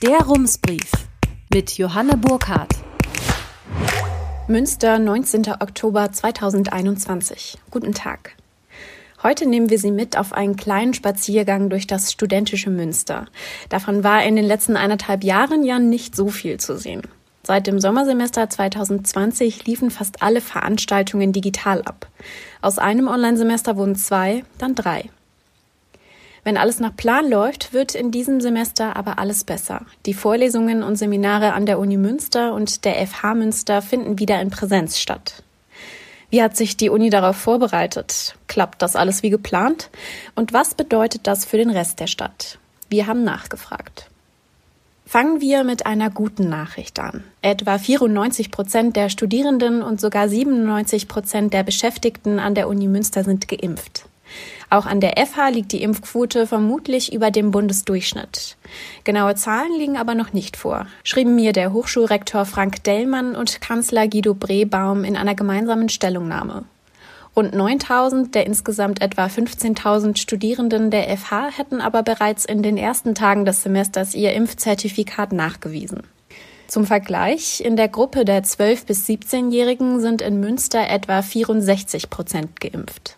Der Rumsbrief mit Johanne Burkhardt. Münster, 19. Oktober 2021. Guten Tag. Heute nehmen wir Sie mit auf einen kleinen Spaziergang durch das studentische Münster. Davon war in den letzten eineinhalb Jahren ja nicht so viel zu sehen. Seit dem Sommersemester 2020 liefen fast alle Veranstaltungen digital ab. Aus einem Online-Semester wurden zwei, dann drei. Wenn alles nach Plan läuft, wird in diesem Semester aber alles besser. Die Vorlesungen und Seminare an der Uni Münster und der FH Münster finden wieder in Präsenz statt. Wie hat sich die Uni darauf vorbereitet? Klappt das alles wie geplant? Und was bedeutet das für den Rest der Stadt? Wir haben nachgefragt. Fangen wir mit einer guten Nachricht an. Etwa 94 Prozent der Studierenden und sogar 97 Prozent der Beschäftigten an der Uni Münster sind geimpft. Auch an der FH liegt die Impfquote vermutlich über dem Bundesdurchschnitt. Genaue Zahlen liegen aber noch nicht vor, schrieben mir der Hochschulrektor Frank Dellmann und Kanzler Guido Brebaum in einer gemeinsamen Stellungnahme. Rund 9000 der insgesamt etwa 15.000 Studierenden der FH hätten aber bereits in den ersten Tagen des Semesters ihr Impfzertifikat nachgewiesen. Zum Vergleich, in der Gruppe der 12- bis 17-Jährigen sind in Münster etwa 64 Prozent geimpft.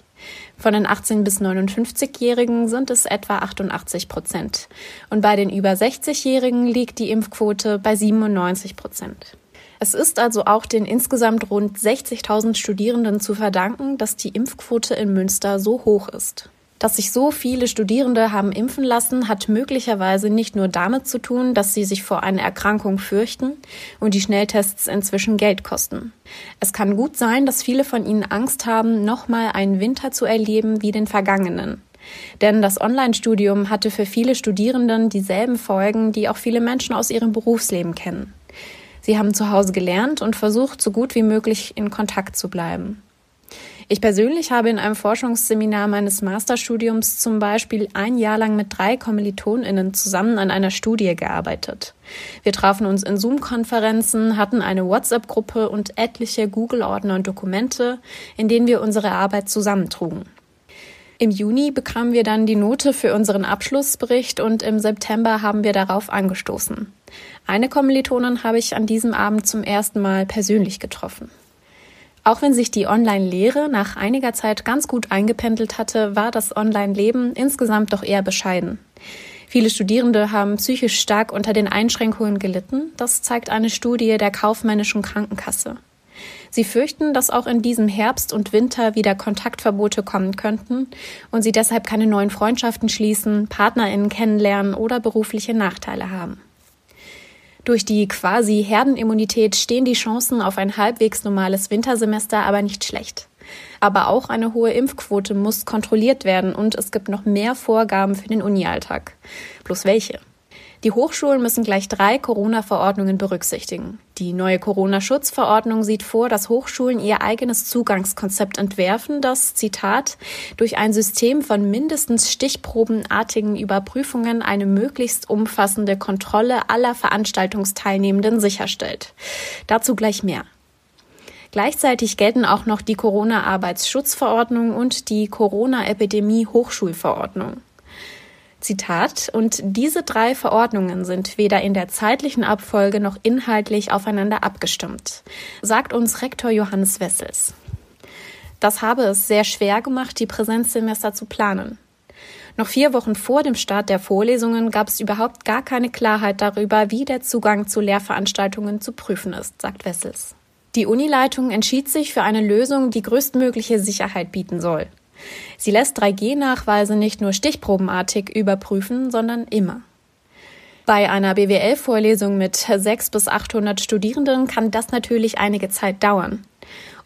Von den 18 bis 59-Jährigen sind es etwa 88 Prozent. Und bei den über 60-Jährigen liegt die Impfquote bei 97 Prozent. Es ist also auch den insgesamt rund 60.000 Studierenden zu verdanken, dass die Impfquote in Münster so hoch ist. Dass sich so viele Studierende haben impfen lassen, hat möglicherweise nicht nur damit zu tun, dass sie sich vor einer Erkrankung fürchten und die Schnelltests inzwischen Geld kosten. Es kann gut sein, dass viele von ihnen Angst haben, nochmal einen Winter zu erleben wie den vergangenen. Denn das Online-Studium hatte für viele Studierenden dieselben Folgen, die auch viele Menschen aus ihrem Berufsleben kennen. Sie haben zu Hause gelernt und versucht, so gut wie möglich in Kontakt zu bleiben. Ich persönlich habe in einem Forschungsseminar meines Masterstudiums zum Beispiel ein Jahr lang mit drei KommilitonInnen zusammen an einer Studie gearbeitet. Wir trafen uns in Zoom-Konferenzen, hatten eine WhatsApp-Gruppe und etliche Google-Ordner und Dokumente, in denen wir unsere Arbeit zusammentrugen. Im Juni bekamen wir dann die Note für unseren Abschlussbericht und im September haben wir darauf angestoßen. Eine Kommilitonin habe ich an diesem Abend zum ersten Mal persönlich getroffen. Auch wenn sich die Online-Lehre nach einiger Zeit ganz gut eingependelt hatte, war das Online-Leben insgesamt doch eher bescheiden. Viele Studierende haben psychisch stark unter den Einschränkungen gelitten. Das zeigt eine Studie der kaufmännischen Krankenkasse. Sie fürchten, dass auch in diesem Herbst und Winter wieder Kontaktverbote kommen könnten und sie deshalb keine neuen Freundschaften schließen, PartnerInnen kennenlernen oder berufliche Nachteile haben. Durch die quasi Herdenimmunität stehen die Chancen auf ein halbwegs normales Wintersemester aber nicht schlecht. Aber auch eine hohe Impfquote muss kontrolliert werden und es gibt noch mehr Vorgaben für den Unialltag. Bloß welche? Die Hochschulen müssen gleich drei Corona-Verordnungen berücksichtigen. Die neue Corona-Schutzverordnung sieht vor, dass Hochschulen ihr eigenes Zugangskonzept entwerfen, das, Zitat, durch ein System von mindestens stichprobenartigen Überprüfungen eine möglichst umfassende Kontrolle aller Veranstaltungsteilnehmenden sicherstellt. Dazu gleich mehr. Gleichzeitig gelten auch noch die Corona-Arbeitsschutzverordnung und die Corona-Epidemie-Hochschulverordnung. Zitat, und diese drei Verordnungen sind weder in der zeitlichen Abfolge noch inhaltlich aufeinander abgestimmt, sagt uns Rektor Johannes Wessels. Das habe es sehr schwer gemacht, die Präsenzsemester zu planen. Noch vier Wochen vor dem Start der Vorlesungen gab es überhaupt gar keine Klarheit darüber, wie der Zugang zu Lehrveranstaltungen zu prüfen ist, sagt Wessels. Die Unileitung entschied sich für eine Lösung, die größtmögliche Sicherheit bieten soll. Sie lässt 3G-Nachweise nicht nur stichprobenartig überprüfen, sondern immer. Bei einer BWL-Vorlesung mit 600 bis 800 Studierenden kann das natürlich einige Zeit dauern.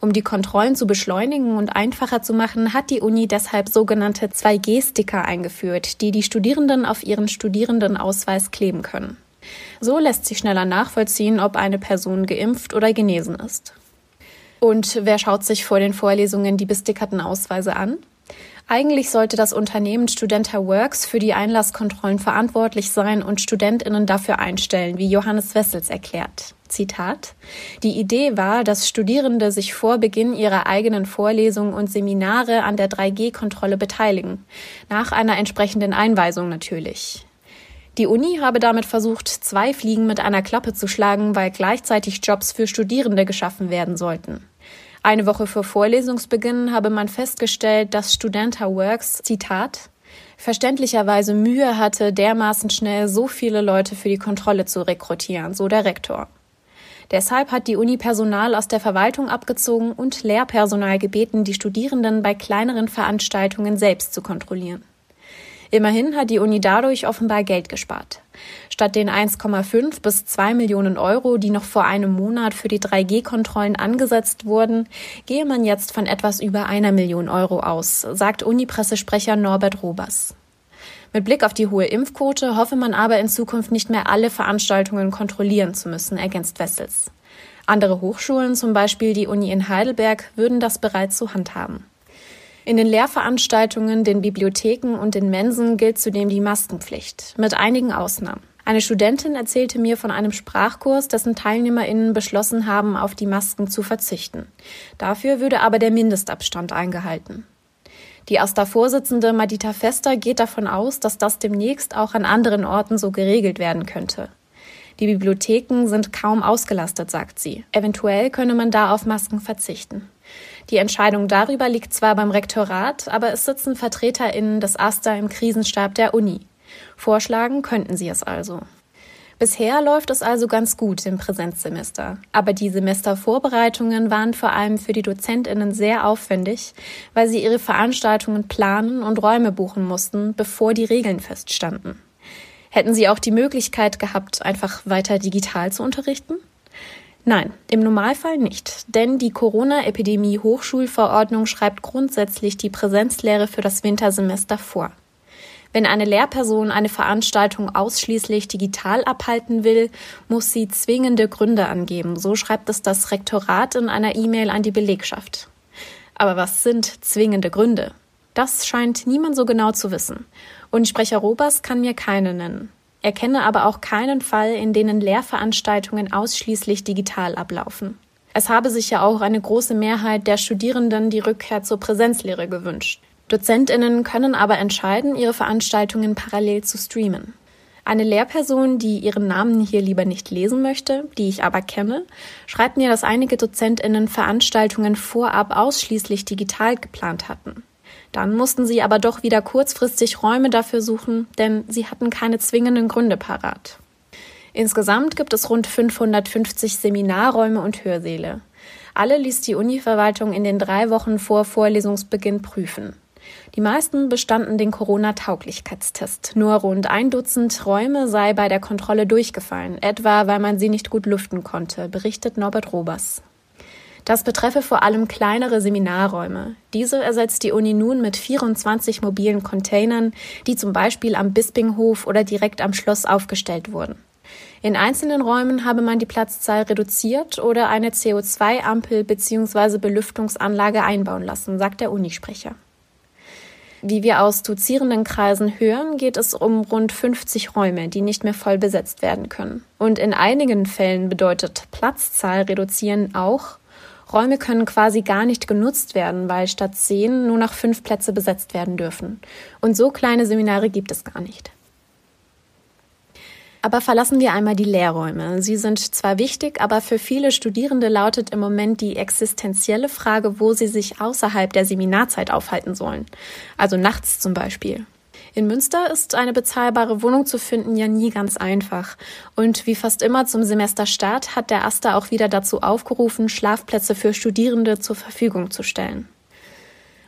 Um die Kontrollen zu beschleunigen und einfacher zu machen, hat die Uni deshalb sogenannte 2G-Sticker eingeführt, die die Studierenden auf ihren Studierendenausweis kleben können. So lässt sich schneller nachvollziehen, ob eine Person geimpft oder genesen ist. Und wer schaut sich vor den Vorlesungen die bestickerten Ausweise an? Eigentlich sollte das Unternehmen Studenta Works für die Einlasskontrollen verantwortlich sein und Studentinnen dafür einstellen, wie Johannes Wessels erklärt. Zitat. Die Idee war, dass Studierende sich vor Beginn ihrer eigenen Vorlesungen und Seminare an der 3G-Kontrolle beteiligen. Nach einer entsprechenden Einweisung natürlich. Die Uni habe damit versucht, zwei Fliegen mit einer Klappe zu schlagen, weil gleichzeitig Jobs für Studierende geschaffen werden sollten. Eine Woche vor Vorlesungsbeginn habe man festgestellt, dass Studenta Works, Zitat, verständlicherweise Mühe hatte, dermaßen schnell so viele Leute für die Kontrolle zu rekrutieren, so der Rektor. Deshalb hat die Uni Personal aus der Verwaltung abgezogen und Lehrpersonal gebeten, die Studierenden bei kleineren Veranstaltungen selbst zu kontrollieren. Immerhin hat die Uni dadurch offenbar Geld gespart. Statt den 1,5 bis 2 Millionen Euro, die noch vor einem Monat für die 3G-Kontrollen angesetzt wurden, gehe man jetzt von etwas über einer Million Euro aus, sagt Uni-Pressesprecher Norbert Robers. Mit Blick auf die hohe Impfquote hoffe man aber in Zukunft nicht mehr alle Veranstaltungen kontrollieren zu müssen, ergänzt Wessels. Andere Hochschulen, zum Beispiel die Uni in Heidelberg, würden das bereits so handhaben. In den Lehrveranstaltungen, den Bibliotheken und den Mensen gilt zudem die Maskenpflicht, mit einigen Ausnahmen. Eine Studentin erzählte mir von einem Sprachkurs, dessen TeilnehmerInnen beschlossen haben, auf die Masken zu verzichten. Dafür würde aber der Mindestabstand eingehalten. Die AStA-Vorsitzende Madita Fester geht davon aus, dass das demnächst auch an anderen Orten so geregelt werden könnte. Die Bibliotheken sind kaum ausgelastet, sagt sie. Eventuell könne man da auf Masken verzichten. Die Entscheidung darüber liegt zwar beim Rektorat, aber es sitzen VertreterInnen des AStA im Krisenstab der Uni. Vorschlagen könnten sie es also. Bisher läuft es also ganz gut im Präsenzsemester. Aber die Semestervorbereitungen waren vor allem für die DozentInnen sehr aufwendig, weil sie ihre Veranstaltungen planen und Räume buchen mussten, bevor die Regeln feststanden. Hätten sie auch die Möglichkeit gehabt, einfach weiter digital zu unterrichten? Nein, im Normalfall nicht, denn die Corona-Epidemie-Hochschulverordnung schreibt grundsätzlich die Präsenzlehre für das Wintersemester vor. Wenn eine Lehrperson eine Veranstaltung ausschließlich digital abhalten will, muss sie zwingende Gründe angeben. So schreibt es das Rektorat in einer E-Mail an die Belegschaft. Aber was sind zwingende Gründe? Das scheint niemand so genau zu wissen. Und Sprecher Robers kann mir keine nennen. Er kenne aber auch keinen Fall, in denen Lehrveranstaltungen ausschließlich digital ablaufen. Es habe sich ja auch eine große Mehrheit der Studierenden die Rückkehr zur Präsenzlehre gewünscht. Dozentinnen können aber entscheiden, ihre Veranstaltungen parallel zu streamen. Eine Lehrperson, die ihren Namen hier lieber nicht lesen möchte, die ich aber kenne, schreibt mir, dass einige Dozentinnen Veranstaltungen vorab ausschließlich digital geplant hatten. Dann mussten sie aber doch wieder kurzfristig Räume dafür suchen, denn sie hatten keine zwingenden Gründe parat. Insgesamt gibt es rund 550 Seminarräume und Hörsäle. Alle ließ die Univerwaltung in den drei Wochen vor Vorlesungsbeginn prüfen. Die meisten bestanden den Corona-Tauglichkeitstest. Nur rund ein Dutzend Räume sei bei der Kontrolle durchgefallen, etwa weil man sie nicht gut lüften konnte, berichtet Norbert Robers. Das betreffe vor allem kleinere Seminarräume. Diese ersetzt die Uni nun mit 24 mobilen Containern, die zum Beispiel am Bispinghof oder direkt am Schloss aufgestellt wurden. In einzelnen Räumen habe man die Platzzahl reduziert oder eine CO2-Ampel bzw. Belüftungsanlage einbauen lassen, sagt der Unisprecher. Wie wir aus dozierenden Kreisen hören, geht es um rund 50 Räume, die nicht mehr voll besetzt werden können. Und in einigen Fällen bedeutet Platzzahl reduzieren auch, Räume können quasi gar nicht genutzt werden, weil statt zehn nur noch fünf Plätze besetzt werden dürfen. Und so kleine Seminare gibt es gar nicht. Aber verlassen wir einmal die Lehrräume. Sie sind zwar wichtig, aber für viele Studierende lautet im Moment die existenzielle Frage, wo sie sich außerhalb der Seminarzeit aufhalten sollen. Also nachts zum Beispiel. In Münster ist eine bezahlbare Wohnung zu finden ja nie ganz einfach. Und wie fast immer zum Semesterstart hat der AStA auch wieder dazu aufgerufen, Schlafplätze für Studierende zur Verfügung zu stellen.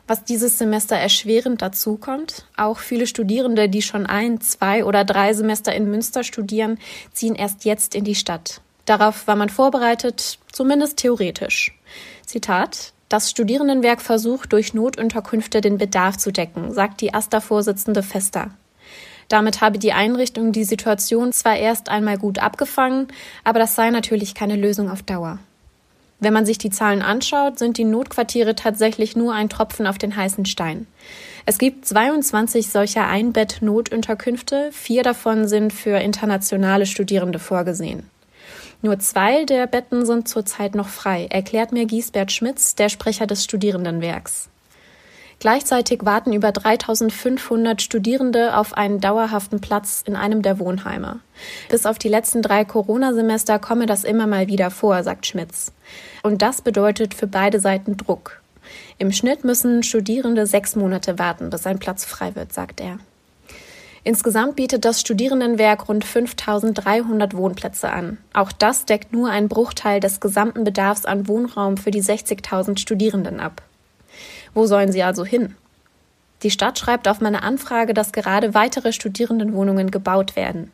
Was dieses Semester erschwerend dazukommt, auch viele Studierende, die schon ein, zwei oder drei Semester in Münster studieren, ziehen erst jetzt in die Stadt. Darauf war man vorbereitet, zumindest theoretisch. Zitat das Studierendenwerk versucht, durch Notunterkünfte den Bedarf zu decken, sagt die AStA-Vorsitzende Fester. Damit habe die Einrichtung die Situation zwar erst einmal gut abgefangen, aber das sei natürlich keine Lösung auf Dauer. Wenn man sich die Zahlen anschaut, sind die Notquartiere tatsächlich nur ein Tropfen auf den heißen Stein. Es gibt 22 solcher Einbett-Notunterkünfte, vier davon sind für internationale Studierende vorgesehen. Nur zwei der Betten sind zurzeit noch frei, erklärt mir Giesbert Schmitz, der Sprecher des Studierendenwerks. Gleichzeitig warten über 3500 Studierende auf einen dauerhaften Platz in einem der Wohnheime. Bis auf die letzten drei Corona-Semester komme das immer mal wieder vor, sagt Schmitz. Und das bedeutet für beide Seiten Druck. Im Schnitt müssen Studierende sechs Monate warten, bis ein Platz frei wird, sagt er. Insgesamt bietet das Studierendenwerk rund 5300 Wohnplätze an. Auch das deckt nur einen Bruchteil des gesamten Bedarfs an Wohnraum für die 60.000 Studierenden ab. Wo sollen sie also hin? Die Stadt schreibt auf meine Anfrage, dass gerade weitere Studierendenwohnungen gebaut werden.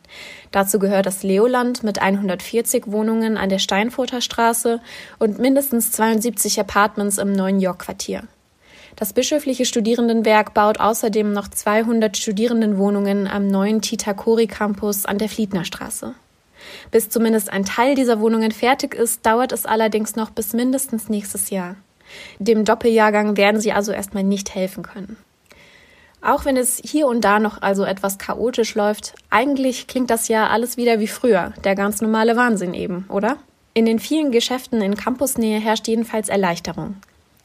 Dazu gehört das Leoland mit 140 Wohnungen an der Steinfurter Straße und mindestens 72 Apartments im neuen York-Quartier. Das bischöfliche Studierendenwerk baut außerdem noch 200 Studierendenwohnungen am neuen Titakori Campus an der Fliedner Straße. Bis zumindest ein Teil dieser Wohnungen fertig ist, dauert es allerdings noch bis mindestens nächstes Jahr. Dem Doppeljahrgang werden sie also erstmal nicht helfen können. Auch wenn es hier und da noch also etwas chaotisch läuft, eigentlich klingt das ja alles wieder wie früher, der ganz normale Wahnsinn eben, oder? In den vielen Geschäften in Campusnähe herrscht jedenfalls Erleichterung.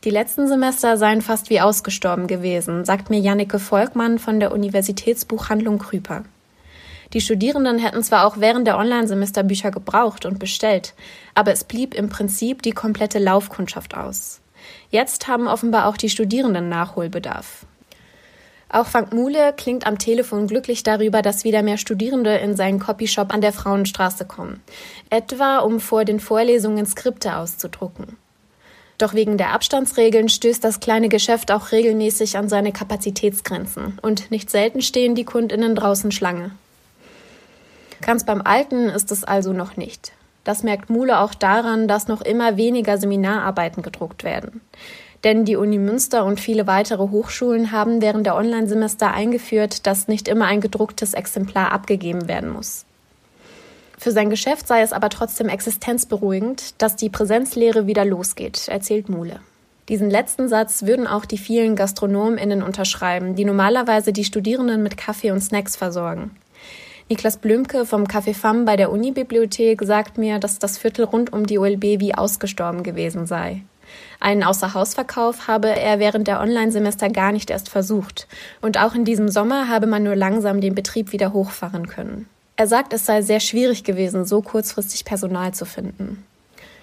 Die letzten Semester seien fast wie ausgestorben gewesen, sagt mir Jannike Volkmann von der Universitätsbuchhandlung Krüper. Die Studierenden hätten zwar auch während der Online-Semester Bücher gebraucht und bestellt, aber es blieb im Prinzip die komplette Laufkundschaft aus. Jetzt haben offenbar auch die Studierenden Nachholbedarf. Auch Frank Muhle klingt am Telefon glücklich darüber, dass wieder mehr Studierende in seinen Copyshop an der Frauenstraße kommen. Etwa, um vor den Vorlesungen Skripte auszudrucken. Doch wegen der Abstandsregeln stößt das kleine Geschäft auch regelmäßig an seine Kapazitätsgrenzen. Und nicht selten stehen die Kundinnen draußen Schlange. Ganz beim Alten ist es also noch nicht. Das merkt Muhle auch daran, dass noch immer weniger Seminararbeiten gedruckt werden. Denn die Uni Münster und viele weitere Hochschulen haben während der Online-Semester eingeführt, dass nicht immer ein gedrucktes Exemplar abgegeben werden muss. Für sein Geschäft sei es aber trotzdem existenzberuhigend, dass die Präsenzlehre wieder losgeht, erzählt Muhle. Diesen letzten Satz würden auch die vielen GastronomInnen unterschreiben, die normalerweise die Studierenden mit Kaffee und Snacks versorgen. Niklas Blümke vom Café Fam bei der Unibibliothek sagt mir, dass das Viertel rund um die OLB wie ausgestorben gewesen sei. Einen Außerhausverkauf habe er während der Online-Semester gar nicht erst versucht. Und auch in diesem Sommer habe man nur langsam den Betrieb wieder hochfahren können. Er sagt, es sei sehr schwierig gewesen, so kurzfristig Personal zu finden.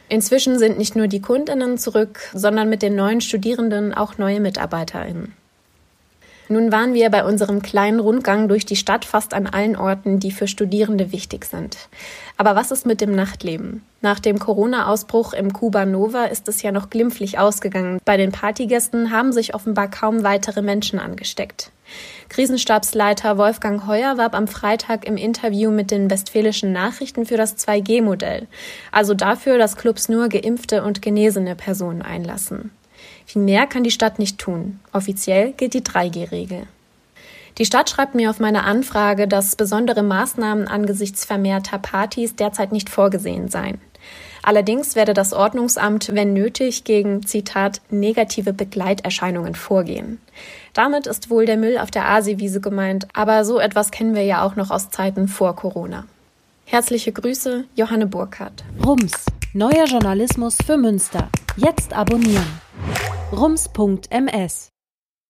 Inzwischen sind nicht nur die Kundinnen zurück, sondern mit den neuen Studierenden auch neue Mitarbeiterinnen. Nun waren wir bei unserem kleinen Rundgang durch die Stadt fast an allen Orten, die für Studierende wichtig sind. Aber was ist mit dem Nachtleben? Nach dem Corona-Ausbruch im Kuba Nova ist es ja noch glimpflich ausgegangen. Bei den Partygästen haben sich offenbar kaum weitere Menschen angesteckt. Krisenstabsleiter Wolfgang Heuer warb am Freitag im Interview mit den Westfälischen Nachrichten für das 2G-Modell, also dafür, dass Clubs nur geimpfte und genesene Personen einlassen. Viel mehr kann die Stadt nicht tun. Offiziell gilt die 3G-Regel. Die Stadt schreibt mir auf meine Anfrage, dass besondere Maßnahmen angesichts vermehrter Partys derzeit nicht vorgesehen seien. Allerdings werde das Ordnungsamt, wenn nötig, gegen, Zitat, negative Begleiterscheinungen vorgehen. Damit ist wohl der Müll auf der Asiwiese gemeint, aber so etwas kennen wir ja auch noch aus Zeiten vor Corona. Herzliche Grüße, Johanne Burkhardt. Rums, neuer Journalismus für Münster. Jetzt abonnieren rums.ms